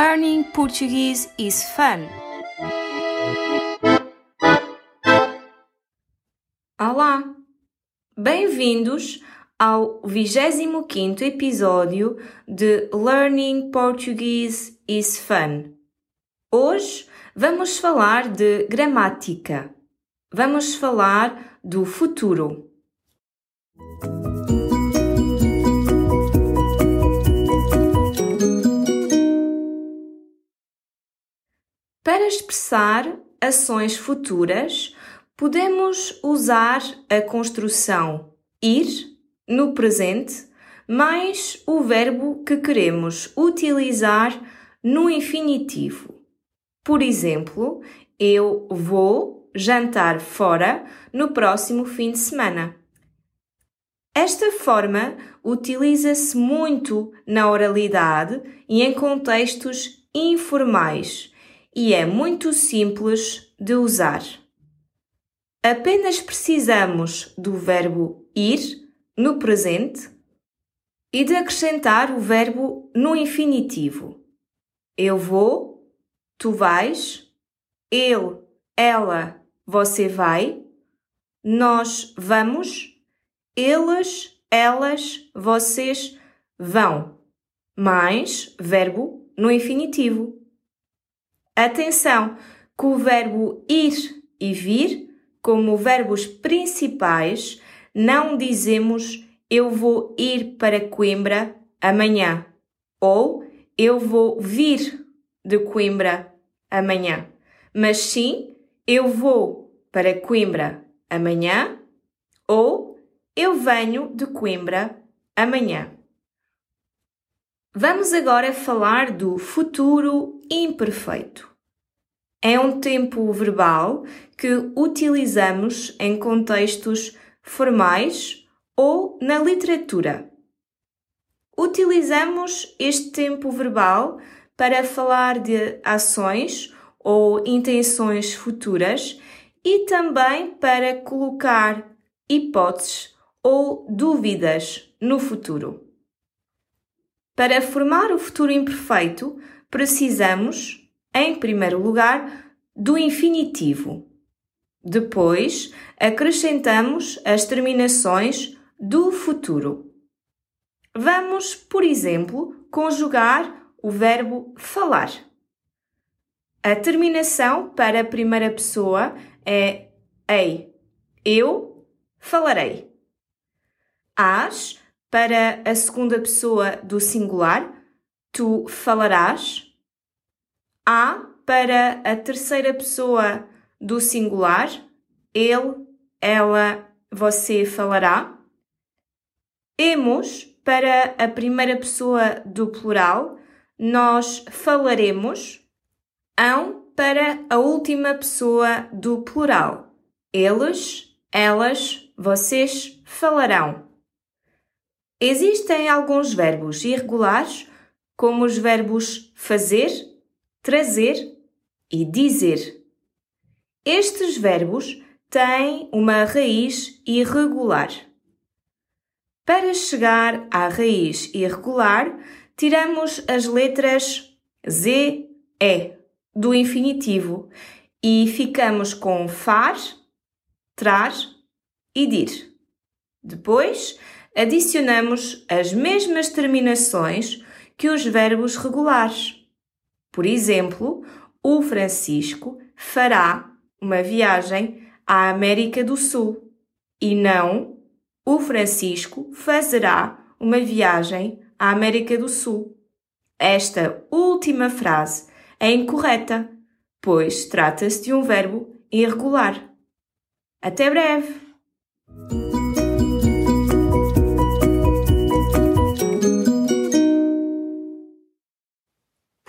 Learning Portuguese is fun. Olá! Bem-vindos ao 25 episódio de Learning Portuguese is Fun. Hoje vamos falar de gramática. Vamos falar do futuro. Para expressar ações futuras, podemos usar a construção ir no presente mais o verbo que queremos utilizar no infinitivo. Por exemplo, eu vou jantar fora no próximo fim de semana. Esta forma utiliza-se muito na oralidade e em contextos informais e é muito simples de usar. Apenas precisamos do verbo ir no presente e de acrescentar o verbo no infinitivo. Eu vou, tu vais, ele, ela, você vai, nós vamos, eles, elas, vocês vão. Mais verbo no infinitivo. Atenção que o verbo ir e vir, como verbos principais, não dizemos eu vou ir para Coimbra amanhã ou eu vou vir de Coimbra amanhã, mas sim eu vou para Coimbra amanhã ou eu venho de Coimbra amanhã. Vamos agora falar do futuro imperfeito. É um tempo verbal que utilizamos em contextos formais ou na literatura. Utilizamos este tempo verbal para falar de ações ou intenções futuras e também para colocar hipóteses ou dúvidas no futuro. Para formar o futuro imperfeito, precisamos, em primeiro lugar, do infinitivo. Depois, acrescentamos as terminações do futuro. Vamos, por exemplo, conjugar o verbo falar. A terminação para a primeira pessoa é ei. Eu falarei. As para a segunda pessoa do singular, tu falarás. A para a terceira pessoa do singular, ele, ela, você falará. Emos para a primeira pessoa do plural, nós falaremos. Ão para a última pessoa do plural, eles, elas, vocês falarão. Existem alguns verbos irregulares, como os verbos fazer, trazer e dizer. Estes verbos têm uma raiz irregular. Para chegar à raiz irregular, tiramos as letras Z, E do infinitivo e ficamos com far, trar e dir. Depois, adicionamos as mesmas terminações que os verbos regulares. Por exemplo, o Francisco fará uma viagem à América do Sul e não o Francisco fazerá uma viagem à América do Sul. Esta última frase é incorreta, pois trata-se de um verbo irregular. Até breve!